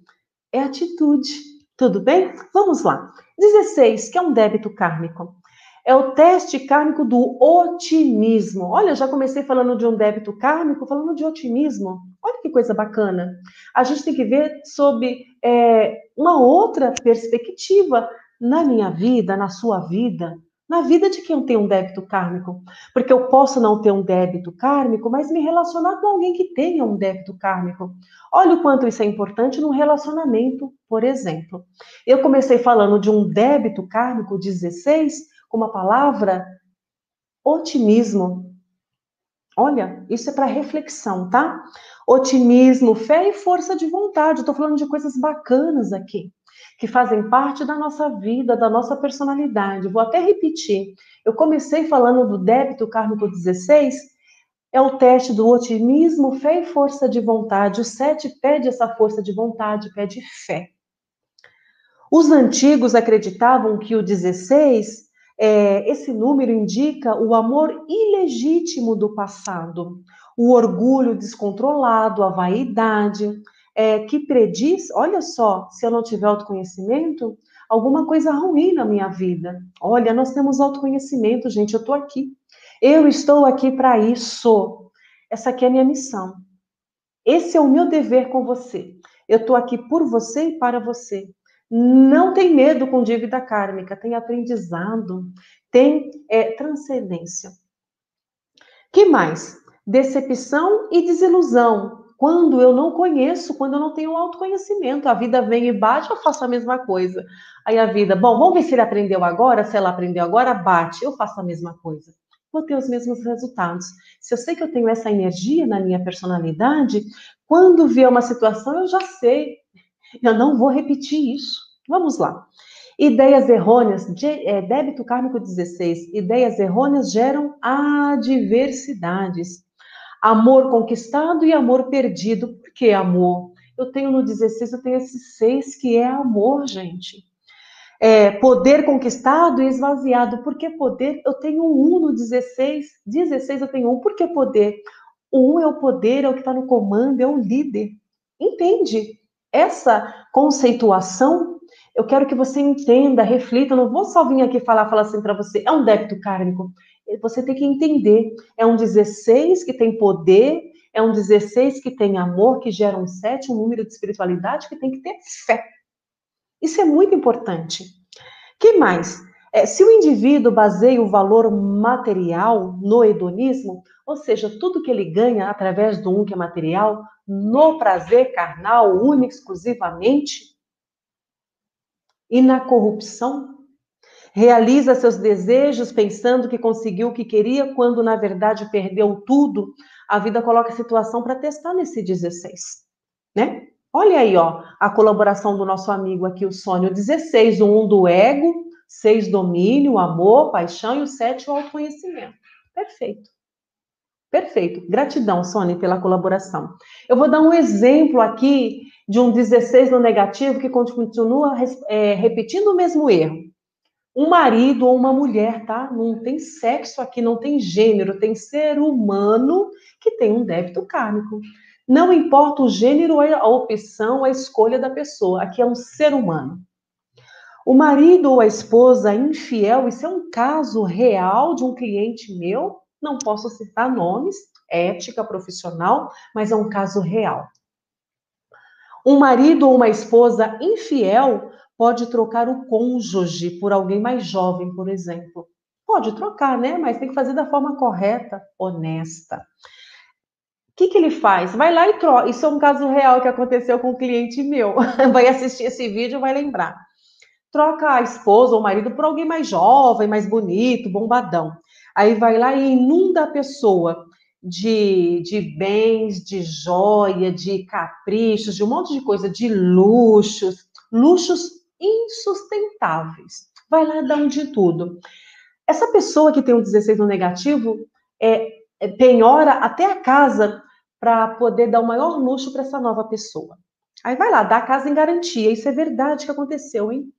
É atitude. Tudo bem? Vamos lá. 16, que é um débito kármico. É o teste kármico do otimismo. Olha, já comecei falando de um débito kármico, falando de otimismo. Olha que coisa bacana. A gente tem que ver sob é, uma outra perspectiva na minha vida, na sua vida na vida de quem tem um débito kármico. Porque eu posso não ter um débito kármico, mas me relacionar com alguém que tenha um débito kármico. Olha o quanto isso é importante no relacionamento, por exemplo. Eu comecei falando de um débito kármico 16 com uma palavra otimismo. Olha, isso é para reflexão, tá? Otimismo, fé e força de vontade. Estou falando de coisas bacanas aqui que fazem parte da nossa vida, da nossa personalidade. Vou até repetir. Eu comecei falando do débito kármico 16, é o teste do otimismo, fé e força de vontade. O 7 pede essa força de vontade, pede fé. Os antigos acreditavam que o 16, é, esse número indica o amor ilegítimo do passado, o orgulho descontrolado, a vaidade, é, que prediz, olha só, se eu não tiver autoconhecimento, alguma coisa ruim na minha vida. Olha, nós temos autoconhecimento, gente, eu estou aqui. Eu estou aqui para isso. Essa aqui é a minha missão. Esse é o meu dever com você. Eu estou aqui por você e para você. Não tem medo com dívida kármica, tem aprendizado, tem é, transcendência. que mais? Decepção e desilusão. Quando eu não conheço, quando eu não tenho autoconhecimento, a vida vem e bate, eu faço a mesma coisa. Aí a vida, bom, vamos ver se ele aprendeu agora, se ela aprendeu agora, bate, eu faço a mesma coisa. Vou ter os mesmos resultados. Se eu sei que eu tenho essa energia na minha personalidade, quando vier uma situação, eu já sei. Eu não vou repetir isso. Vamos lá. Ideias errôneas, é, débito kármico 16. Ideias errôneas geram adversidades. Amor conquistado e amor perdido. Por que amor? Eu tenho no 16, eu tenho esse 6 que é amor, gente. É, poder conquistado e esvaziado. Por que poder? Eu tenho um 1 no 16. 16 eu tenho um. Por que poder? O 1 é o poder, é o que está no comando, é o líder. Entende? Essa conceituação, eu quero que você entenda, reflita. Eu não vou só vir aqui falar, falar assim para você. É um débito kármico você tem que entender. É um 16 que tem poder, é um 16 que tem amor, que gera um 7, um número de espiritualidade que tem que ter fé. Isso é muito importante. que mais? É, se o indivíduo baseia o valor material no hedonismo, ou seja, tudo que ele ganha através do um que é material, no prazer carnal, único exclusivamente, e na corrupção, realiza seus desejos pensando que conseguiu o que queria, quando na verdade perdeu tudo, a vida coloca a situação para testar nesse 16, né? Olha aí, ó, a colaboração do nosso amigo aqui, o Sônia, 16, o 1 do ego, 6 domínio, amor, paixão e o 7 o autoconhecimento. Perfeito. Perfeito. Gratidão, Sônia, pela colaboração. Eu vou dar um exemplo aqui de um 16 no negativo que continua é, repetindo o mesmo erro um marido ou uma mulher, tá? Não tem sexo aqui, não tem gênero, tem ser humano que tem um débito kármico. Não importa o gênero, a opção, a escolha da pessoa, aqui é um ser humano. O marido ou a esposa infiel, isso é um caso real de um cliente meu, não posso citar nomes, ética profissional, mas é um caso real. Um marido ou uma esposa infiel pode trocar o cônjuge por alguém mais jovem, por exemplo. Pode trocar, né? Mas tem que fazer da forma correta, honesta. O que, que ele faz? Vai lá e troca. Isso é um caso real que aconteceu com um cliente meu. Vai assistir esse vídeo e vai lembrar. Troca a esposa ou o marido por alguém mais jovem, mais bonito, bombadão. Aí vai lá e inunda a pessoa. De, de bens, de joia, de caprichos, de um monte de coisa, de luxos, luxos insustentáveis. Vai lá dar um de tudo. Essa pessoa que tem um 16 no negativo é, é penhora até a casa para poder dar o maior luxo para essa nova pessoa. Aí vai lá, dá a casa em garantia. Isso é verdade que aconteceu, hein?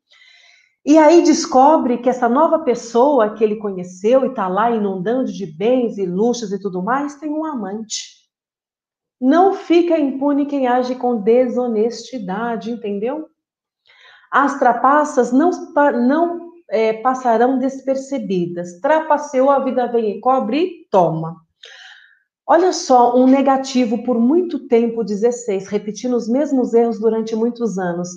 E aí descobre que essa nova pessoa que ele conheceu e está lá inundando de bens e luxos e tudo mais, tem um amante. Não fica impune quem age com desonestidade, entendeu? As trapaças não, não é, passarão despercebidas. Trapaceou, a vida vem e cobre e toma. Olha só, um negativo por muito tempo, 16, repetindo os mesmos erros durante muitos anos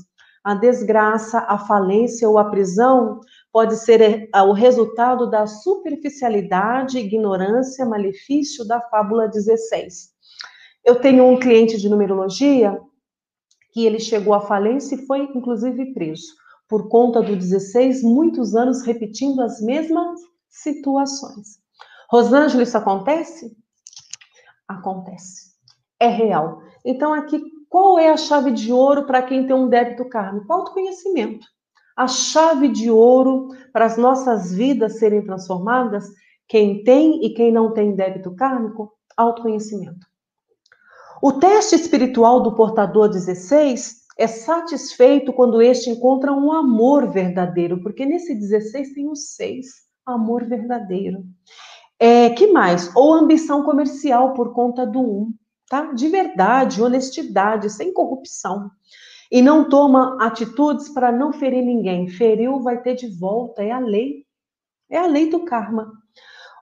a desgraça, a falência ou a prisão pode ser eh, o resultado da superficialidade, ignorância, malefício da fábula 16. Eu tenho um cliente de numerologia que ele chegou à falência e foi inclusive preso por conta do 16, muitos anos repetindo as mesmas situações. Rosângela, isso acontece? Acontece. É real. Então aqui qual é a chave de ouro para quem tem um débito kármico? Autoconhecimento. A chave de ouro para as nossas vidas serem transformadas, quem tem e quem não tem débito kármico? Autoconhecimento. O teste espiritual do portador 16 é satisfeito quando este encontra um amor verdadeiro, porque nesse 16 tem o 6, amor verdadeiro. É, que mais? Ou ambição comercial por conta do 1 tá? De verdade, honestidade, sem corrupção. E não toma atitudes para não ferir ninguém. Feriu, vai ter de volta, é a lei. É a lei do karma.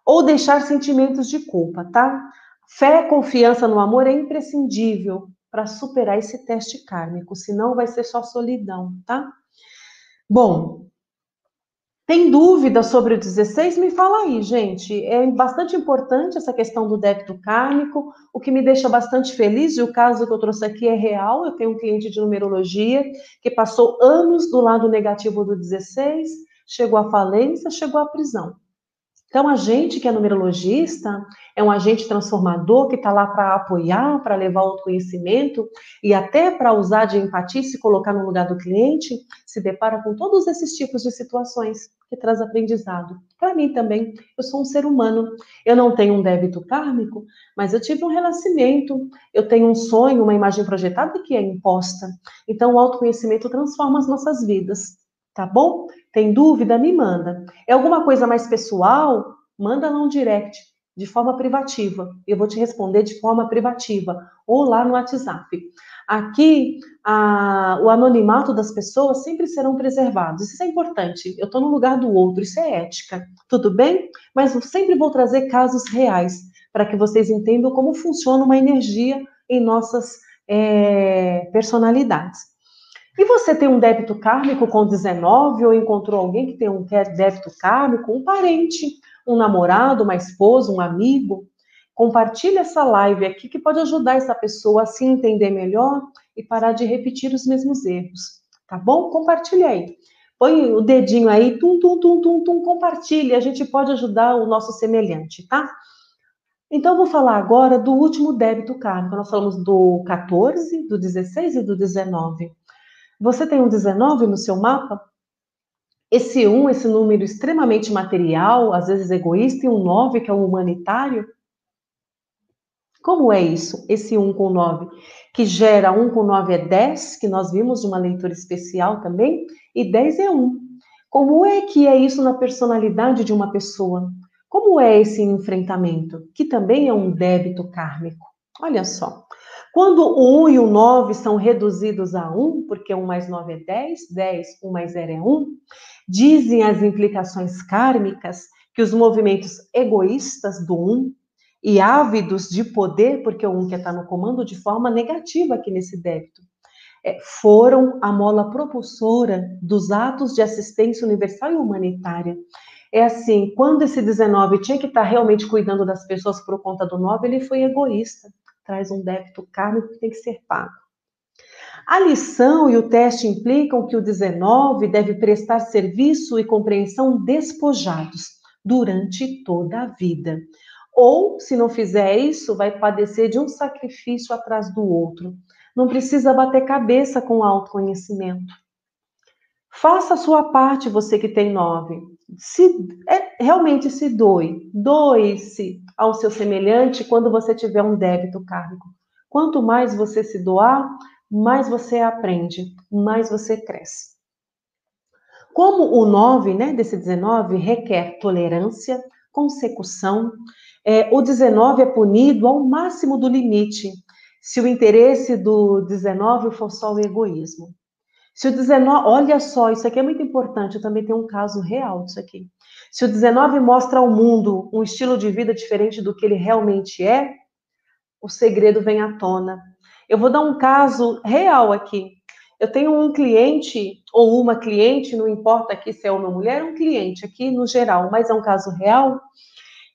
Ou deixar sentimentos de culpa, tá? Fé, confiança no amor é imprescindível para superar esse teste kármico, senão vai ser só solidão, tá? Bom, tem dúvida sobre o 16? Me fala aí, gente. É bastante importante essa questão do débito kármico, o que me deixa bastante feliz, e o caso que eu trouxe aqui é real. Eu tenho um cliente de numerologia que passou anos do lado negativo do 16, chegou à falência, chegou à prisão. Então, a gente que é numerologista é um agente transformador que está lá para apoiar, para levar o conhecimento e até para usar de empatia e se colocar no lugar do cliente, se depara com todos esses tipos de situações que traz aprendizado. Para mim também, eu sou um ser humano. Eu não tenho um débito kármico, mas eu tive um renascimento, eu tenho um sonho, uma imagem projetada que é imposta. Então, o autoconhecimento transforma as nossas vidas, tá bom? Tem dúvida? Me manda. É alguma coisa mais pessoal? Manda lá um direct, de forma privativa. Eu vou te responder de forma privativa, ou lá no WhatsApp. Aqui, a, o anonimato das pessoas sempre serão preservados. Isso é importante. Eu estou no lugar do outro, isso é ética. Tudo bem? Mas eu sempre vou trazer casos reais, para que vocês entendam como funciona uma energia em nossas é, personalidades. E você tem um débito kármico com 19 ou encontrou alguém que tem um débito kármico, um parente, um namorado, uma esposa, um amigo? Compartilhe essa live aqui que pode ajudar essa pessoa a se entender melhor e parar de repetir os mesmos erros. Tá bom? Compartilhe aí. Põe o dedinho aí, tum, tum, tum, tum, tum, compartilhe. A gente pode ajudar o nosso semelhante, tá? Então, vou falar agora do último débito kármico. Nós falamos do 14, do 16 e do 19. Você tem um 19 no seu mapa? Esse 1, esse número extremamente material, às vezes egoísta, e um 9, que é o humanitário? Como é isso, esse 1 com 9? Que gera 1 com 9 é 10, que nós vimos uma leitura especial também, e 10 é 1. Como é que é isso na personalidade de uma pessoa? Como é esse enfrentamento? Que também é um débito kármico. Olha só. Quando o 1 e o 9 são reduzidos a 1, porque 1 mais 9 é 10, 10, 1 mais 0 é 1, dizem as implicações kármicas que os movimentos egoístas do 1 e ávidos de poder, porque o 1 quer estar no comando de forma negativa aqui nesse débito, é, foram a mola propulsora dos atos de assistência universal e humanitária. É assim, quando esse 19 tinha que estar realmente cuidando das pessoas por conta do 9, ele foi egoísta traz um débito kármico que tem que ser pago. A lição e o teste implicam que o 19 deve prestar serviço e compreensão despojados durante toda a vida. Ou, se não fizer isso, vai padecer de um sacrifício atrás do outro. Não precisa bater cabeça com autoconhecimento. Faça a sua parte, você que tem nove. Se é, realmente se doe, doe-se ao seu semelhante quando você tiver um débito kármico. Quanto mais você se doar, mais você aprende, mais você cresce. Como o 9, né, desse 19, requer tolerância, consecução, é, o 19 é punido ao máximo do limite, se o interesse do 19 for só o egoísmo. Se o 19, olha só, isso aqui é muito importante, eu também tenho um caso real disso aqui. Se o 19 mostra ao mundo um estilo de vida diferente do que ele realmente é, o segredo vem à tona. Eu vou dar um caso real aqui. Eu tenho um cliente ou uma cliente, não importa aqui se é homem ou mulher, um cliente aqui no geral, mas é um caso real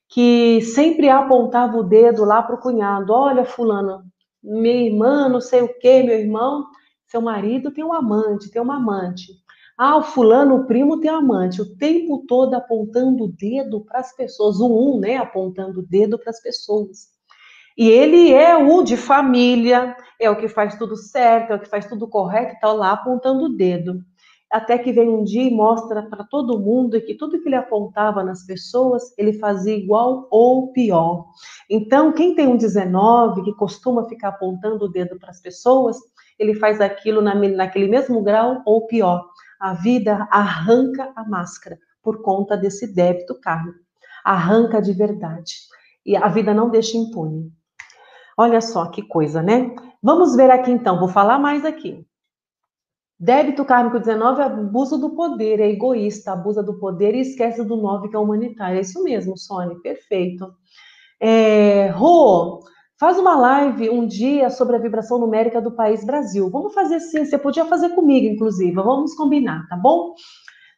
que sempre apontava o dedo lá para o cunhado. Olha, fulano, minha irmã, não sei o que, meu irmão, seu marido tem um amante, tem uma amante. Ah, o fulano, o primo tem amante. O tempo todo apontando o dedo para as pessoas. O um, né? Apontando o dedo para as pessoas. E ele é o de família, é o que faz tudo certo, é o que faz tudo correto, está lá apontando o dedo. Até que vem um dia e mostra para todo mundo que tudo que ele apontava nas pessoas, ele fazia igual ou pior. Então, quem tem um 19, que costuma ficar apontando o dedo para as pessoas, ele faz aquilo na, naquele mesmo grau ou pior. A vida arranca a máscara por conta desse débito kármico. Arranca de verdade. E a vida não deixa impune. Olha só que coisa, né? Vamos ver aqui então, vou falar mais aqui. Débito kármico 19 é abuso do poder, é egoísta, abusa do poder e esquece do 9 que é humanitário. É isso mesmo, Sônia, perfeito. É, Rô, Faz uma live um dia sobre a vibração numérica do país Brasil. Vamos fazer sim, você podia fazer comigo, inclusive. Vamos combinar, tá bom?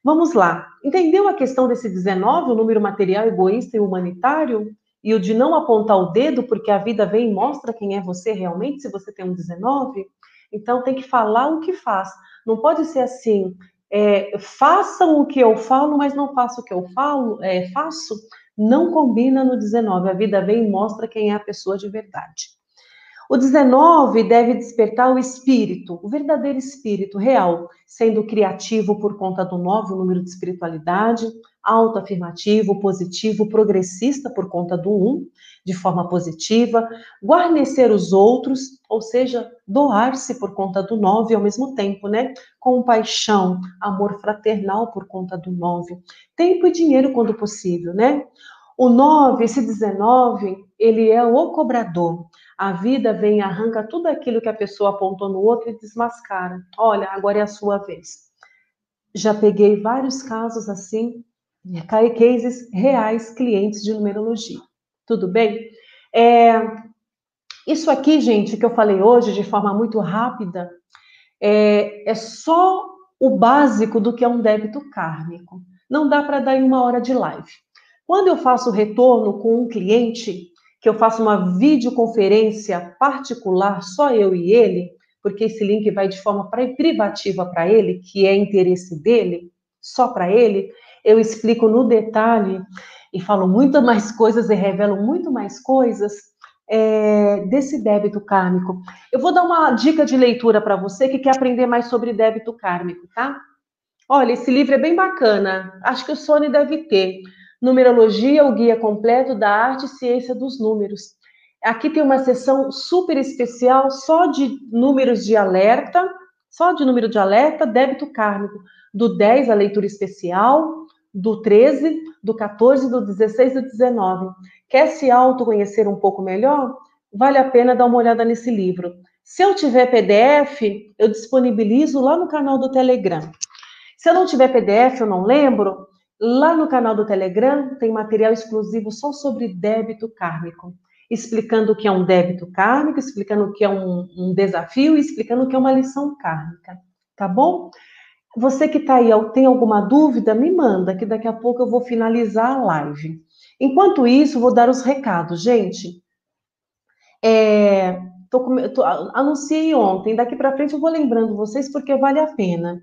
Vamos lá. Entendeu a questão desse 19, o número material, egoísta e humanitário? E o de não apontar o dedo, porque a vida vem e mostra quem é você realmente, se você tem um 19? Então tem que falar o que faz. Não pode ser assim, é, façam o que eu falo, mas não faço o que eu falo, é, faço não combina no 19. A vida vem e mostra quem é a pessoa de verdade. O 19 deve despertar o espírito, o verdadeiro espírito real, sendo criativo por conta do 9, o número de espiritualidade, autoafirmativo, positivo, progressista por conta do 1, de forma positiva, guarnecer os outros, ou seja, doar-se por conta do 9 ao mesmo tempo, né? Compaixão, amor fraternal por conta do 9, tempo e dinheiro quando possível, né? O 9, esse 19, ele é o cobrador. A vida vem arranca tudo aquilo que a pessoa apontou no outro e desmascara. Olha, agora é a sua vez. Já peguei vários casos assim, cases reais, clientes de numerologia. Tudo bem? É, isso aqui, gente, que eu falei hoje de forma muito rápida, é, é só o básico do que é um débito kármico. Não dá para dar em uma hora de live. Quando eu faço retorno com um cliente, que eu faço uma videoconferência particular, só eu e ele, porque esse link vai de forma privativa para ele, que é interesse dele, só para ele, eu explico no detalhe e falo muito mais coisas e revelo muito mais coisas é, desse débito kármico. Eu vou dar uma dica de leitura para você que quer aprender mais sobre débito kármico, tá? Olha, esse livro é bem bacana. Acho que o Sony deve ter. Numerologia, o guia completo da arte e ciência dos números. Aqui tem uma seção super especial só de números de alerta, só de número de alerta, débito kármico. Do 10, a leitura especial, do 13, do 14, do 16 e do 19. Quer se autoconhecer um pouco melhor? Vale a pena dar uma olhada nesse livro. Se eu tiver PDF, eu disponibilizo lá no canal do Telegram. Se eu não tiver PDF, eu não lembro, Lá no canal do Telegram tem material exclusivo só sobre débito kármico, explicando o que é um débito kármico, explicando o que é um, um desafio e explicando o que é uma lição kármica, tá bom? Você que está aí, tem alguma dúvida, me manda, que daqui a pouco eu vou finalizar a live. Enquanto isso, vou dar os recados, gente. É, tô, tô, anunciei ontem, daqui para frente eu vou lembrando vocês porque vale a pena.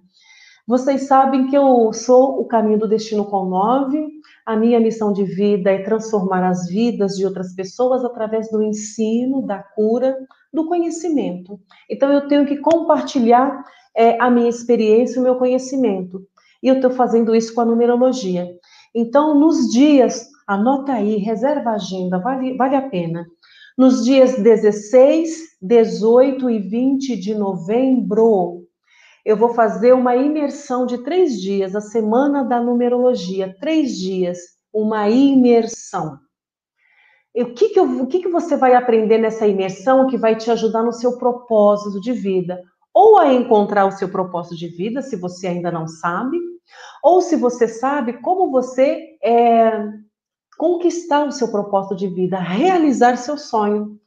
Vocês sabem que eu sou o caminho do destino com nove. A minha missão de vida é transformar as vidas de outras pessoas através do ensino, da cura, do conhecimento. Então eu tenho que compartilhar é, a minha experiência, o meu conhecimento. E eu estou fazendo isso com a numerologia. Então, nos dias, anota aí, reserva a agenda, vale, vale a pena. Nos dias 16, 18 e 20 de novembro, eu vou fazer uma imersão de três dias, a semana da numerologia, três dias, uma imersão. E o que, que, eu, o que, que você vai aprender nessa imersão que vai te ajudar no seu propósito de vida? Ou a encontrar o seu propósito de vida, se você ainda não sabe, ou se você sabe como você é, conquistar o seu propósito de vida, realizar seu sonho,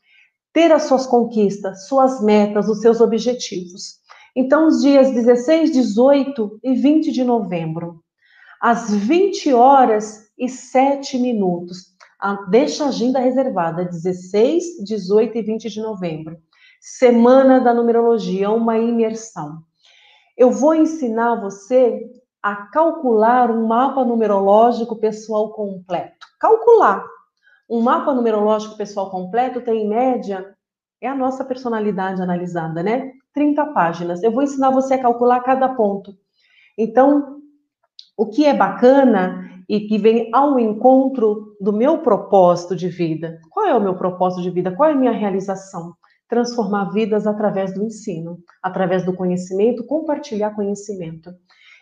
ter as suas conquistas, suas metas, os seus objetivos. Então, os dias 16, 18 e 20 de novembro, às 20 horas e 7 minutos. Deixa a agenda reservada, 16, 18 e 20 de novembro. Semana da Numerologia, uma imersão. Eu vou ensinar você a calcular um mapa numerológico pessoal completo. Calcular. Um mapa numerológico pessoal completo tem, em média, é a nossa personalidade analisada, né? 30 páginas. Eu vou ensinar você a calcular cada ponto. Então, o que é bacana e que vem ao encontro do meu propósito de vida. Qual é o meu propósito de vida? Qual é a minha realização? Transformar vidas através do ensino, através do conhecimento, compartilhar conhecimento.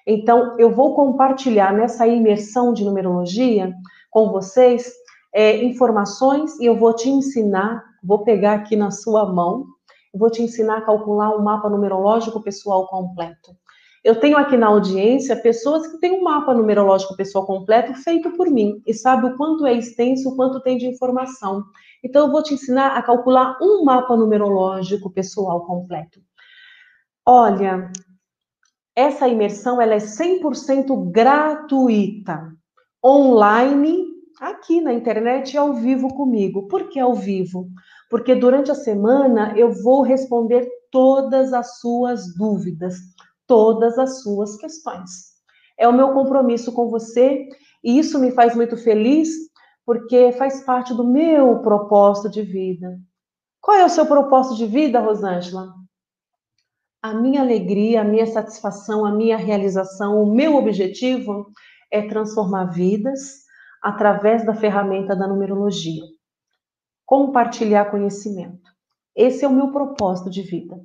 Então, eu vou compartilhar nessa imersão de numerologia com vocês é, informações e eu vou te ensinar, vou pegar aqui na sua mão eu vou te ensinar a calcular um mapa numerológico pessoal completo. Eu tenho aqui na audiência pessoas que têm um mapa numerológico pessoal completo feito por mim e sabe o quanto é extenso, o quanto tem de informação. Então eu vou te ensinar a calcular um mapa numerológico pessoal completo. Olha, essa imersão ela é 100% gratuita, online, aqui na internet ao vivo comigo. Por que ao vivo? Porque durante a semana eu vou responder todas as suas dúvidas, todas as suas questões. É o meu compromisso com você e isso me faz muito feliz porque faz parte do meu propósito de vida. Qual é o seu propósito de vida, Rosângela? A minha alegria, a minha satisfação, a minha realização, o meu objetivo é transformar vidas através da ferramenta da numerologia compartilhar conhecimento. Esse é o meu propósito de vida.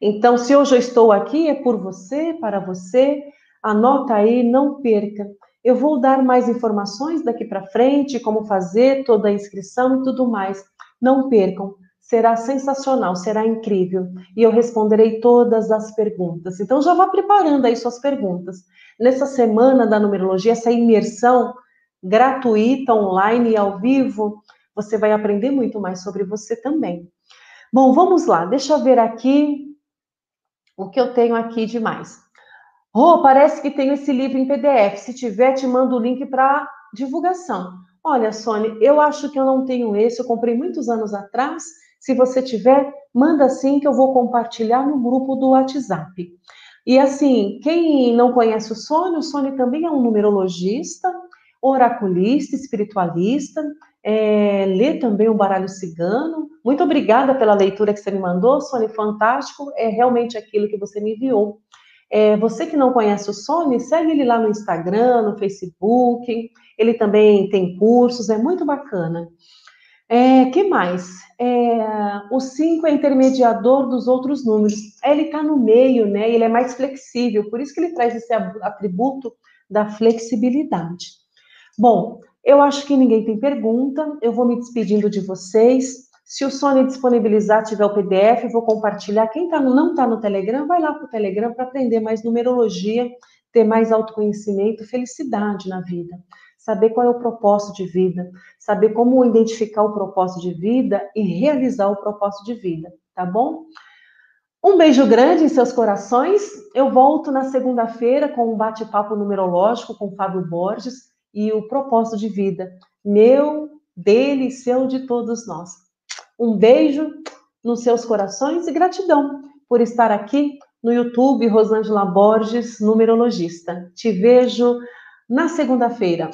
Então, se hoje eu estou aqui, é por você, para você. Anota aí, não perca. Eu vou dar mais informações daqui para frente, como fazer toda a inscrição e tudo mais. Não percam. Será sensacional, será incrível. E eu responderei todas as perguntas. Então, já vá preparando aí suas perguntas. Nessa semana da numerologia, essa imersão gratuita, online e ao vivo, você vai aprender muito mais sobre você também. Bom, vamos lá, deixa eu ver aqui o que eu tenho aqui de mais. Oh, parece que tem esse livro em PDF. Se tiver, te mando o link para divulgação. Olha, Sônia, eu acho que eu não tenho esse, eu comprei muitos anos atrás. Se você tiver, manda sim que eu vou compartilhar no grupo do WhatsApp. E assim, quem não conhece o Sônia, o Sônia também é um numerologista, oraculista, espiritualista, é, lê também o Baralho Cigano. Muito obrigada pela leitura que você me mandou, Sônia, fantástico, é realmente aquilo que você me enviou. É, você que não conhece o Sônia, segue ele lá no Instagram, no Facebook, ele também tem cursos, é muito bacana. É, que mais? É, o 5 é intermediador dos outros números. Ele está no meio, né? Ele é mais flexível, por isso que ele traz esse atributo da flexibilidade. Bom, eu acho que ninguém tem pergunta. Eu vou me despedindo de vocês. Se o Sony disponibilizar, tiver o PDF, vou compartilhar. Quem tá não está no Telegram, vai lá para o Telegram para aprender mais numerologia, ter mais autoconhecimento, felicidade na vida. Saber qual é o propósito de vida, saber como identificar o propósito de vida e realizar o propósito de vida, tá bom? Um beijo grande em seus corações. Eu volto na segunda-feira com um bate-papo numerológico com Fábio Borges e o propósito de vida, meu, dele, seu, de todos nós. Um beijo nos seus corações e gratidão por estar aqui no YouTube Rosângela Borges, numerologista. Te vejo na segunda-feira.